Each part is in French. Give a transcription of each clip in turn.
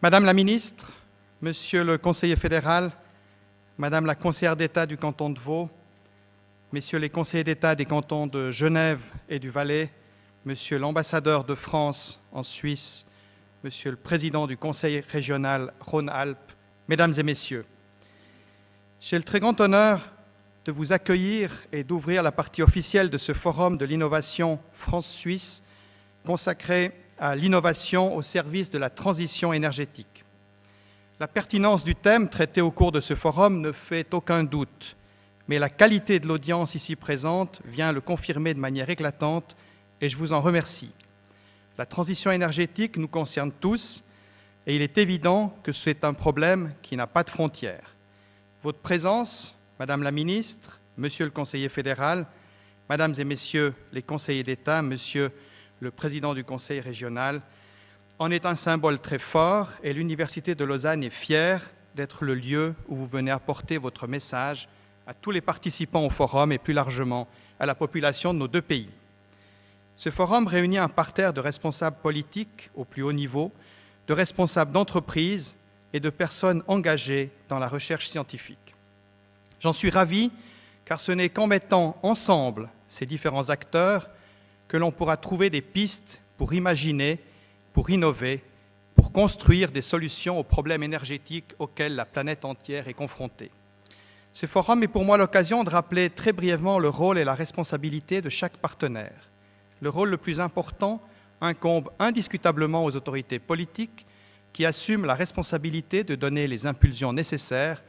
Madame la ministre, Monsieur le conseiller fédéral, Madame la conseillère d'État du canton de Vaud, Messieurs les conseillers d'État des cantons de Genève et du Valais, Monsieur l'ambassadeur de France en Suisse, Monsieur le président du Conseil régional Rhône-Alpes, Mesdames et Messieurs, j'ai le très grand honneur de vous accueillir et d'ouvrir la partie officielle de ce forum de l'innovation France-Suisse consacré à l'innovation au service de la transition énergétique. La pertinence du thème traité au cours de ce forum ne fait aucun doute, mais la qualité de l'audience ici présente vient le confirmer de manière éclatante et je vous en remercie. La transition énergétique nous concerne tous et il est évident que c'est un problème qui n'a pas de frontières. Votre présence, Madame la Ministre, Monsieur le Conseiller fédéral, Mesdames et Messieurs les conseillers d'État, Monsieur le Président du Conseil régional, en est un symbole très fort et l'Université de Lausanne est fière d'être le lieu où vous venez apporter votre message à tous les participants au forum et plus largement à la population de nos deux pays. Ce forum réunit un parterre de responsables politiques au plus haut niveau, de responsables d'entreprises et de personnes engagées dans la recherche scientifique. J'en suis ravi car ce n'est qu'en mettant ensemble ces différents acteurs que l'on pourra trouver des pistes pour imaginer, pour innover, pour construire des solutions aux problèmes énergétiques auxquels la planète entière est confrontée. Ce forum est pour moi l'occasion de rappeler très brièvement le rôle et la responsabilité de chaque partenaire le rôle le plus important incombe indiscutablement aux autorités politiques qui assument la responsabilité de donner les impulsions nécessaires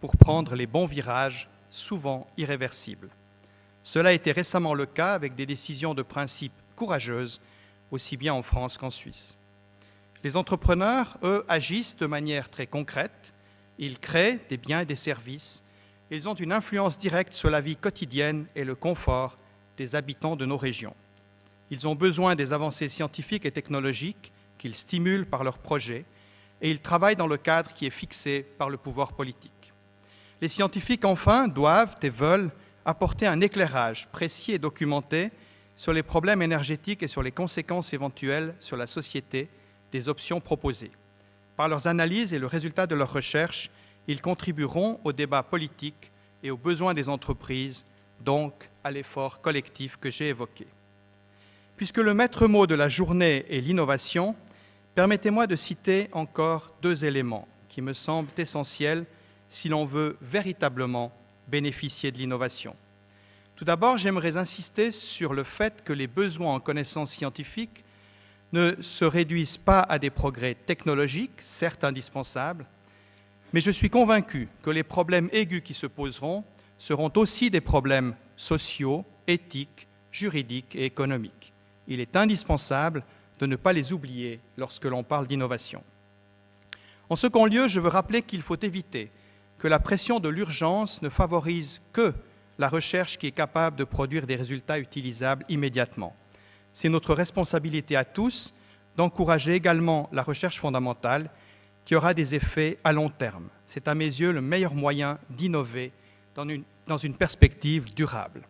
pour prendre les bons virages, souvent irréversibles. Cela a été récemment le cas avec des décisions de principe courageuses, aussi bien en France qu'en Suisse. Les entrepreneurs, eux, agissent de manière très concrète. Ils créent des biens et des services. Ils ont une influence directe sur la vie quotidienne et le confort des habitants de nos régions. Ils ont besoin des avancées scientifiques et technologiques qu'ils stimulent par leurs projets et ils travaillent dans le cadre qui est fixé par le pouvoir politique. Les scientifiques, enfin, doivent et veulent apporter un éclairage précis et documenté sur les problèmes énergétiques et sur les conséquences éventuelles sur la société des options proposées. Par leurs analyses et le résultat de leurs recherches, ils contribueront au débat politique et aux besoins des entreprises, donc à l'effort collectif que j'ai évoqué. Puisque le maître mot de la journée est l'innovation, permettez-moi de citer encore deux éléments qui me semblent essentiels si l'on veut véritablement bénéficier de l'innovation. Tout d'abord, j'aimerais insister sur le fait que les besoins en connaissances scientifiques ne se réduisent pas à des progrès technologiques, certes indispensables, mais je suis convaincu que les problèmes aigus qui se poseront seront aussi des problèmes sociaux, éthiques, juridiques et économiques il est indispensable de ne pas les oublier lorsque l'on parle d'innovation. En second lieu, je veux rappeler qu'il faut éviter que la pression de l'urgence ne favorise que la recherche qui est capable de produire des résultats utilisables immédiatement. C'est notre responsabilité à tous d'encourager également la recherche fondamentale qui aura des effets à long terme. C'est à mes yeux le meilleur moyen d'innover dans une, perspective durable.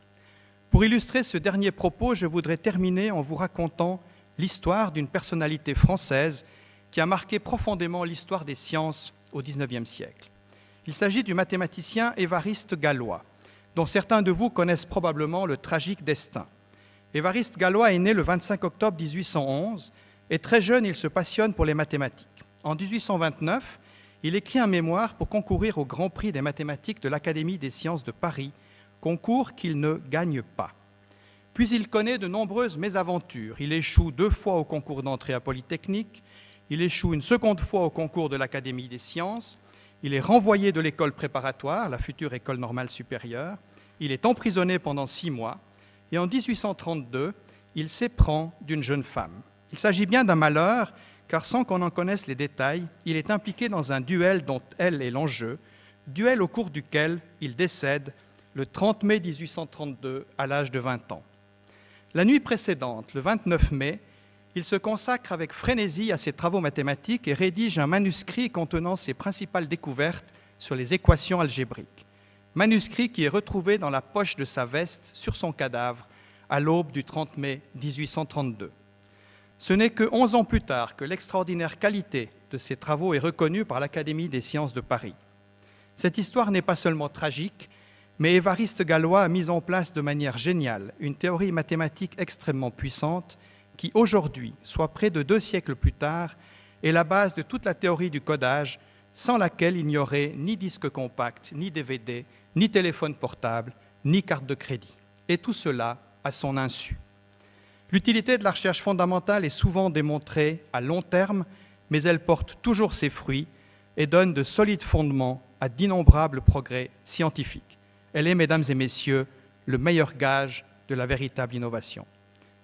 Pour illustrer ce dernier propos, je voudrais terminer en vous racontant l'histoire d'une personnalité française qui a marqué profondément l'histoire des sciences au XIXe siècle. Il s'agit du mathématicien Évariste Galois, dont certains de vous connaissent probablement le tragique destin. Évariste Galois est né le 25 octobre 1811 et très jeune, il se passionne pour les mathématiques. En 1829, il écrit un mémoire pour concourir au Grand Prix des mathématiques de l'Académie des sciences de Paris concours qu'il ne gagne pas. Puis il connaît de nombreuses mésaventures. Il échoue deux fois au concours d'entrée à Polytechnique, il échoue une seconde fois au concours de l'Académie des sciences, il est renvoyé de l'école préparatoire, la future école normale supérieure, il est emprisonné pendant six mois, et en 1832, il s'éprend d'une jeune femme. Il s'agit bien d'un malheur, car sans qu'on en connaisse les détails, il est impliqué dans un duel dont elle est l'enjeu, duel au cours duquel il décède le 30 mai 1832 à l'âge de 20 ans. La nuit précédente, le 29 mai, il se consacre avec frénésie à ses travaux mathématiques et rédige un manuscrit contenant ses principales découvertes sur les équations algébriques. Manuscrit qui est retrouvé dans la poche de sa veste sur son cadavre à l'aube du 30 mai 1832. Ce n'est que onze ans plus tard que l'extraordinaire qualité de ses travaux est reconnu par l'Académie des sciences de Paris. Cette histoire n'est pas seulement tragique, mais Évariste Galois a mis en place de manière géniale une théorie mathématique extrêmement puissante qui, aujourd'hui, soit près de deux siècles plus tard, est la base de toute la théorie du codage, sans laquelle il n'y aurait ni disque compact, ni DVD, ni téléphone portable, ni carte de crédit. Et tout cela à son insu. L'utilité de la recherche fondamentale est souvent démontrée à long terme, mais elle porte toujours ses fruits et donne de solides fondements à d'innombrables progrès scientifiques. Elle est, mesdames et messieurs, le meilleur gage de la véritable innovation.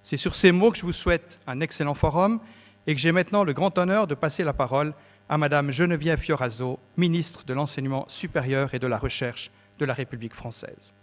C'est sur ces mots que je vous souhaite un excellent forum et que j'ai maintenant le grand honneur de passer la parole à Madame Geneviève Fioraso, ministre de l'Enseignement supérieur et de la Recherche de la République française.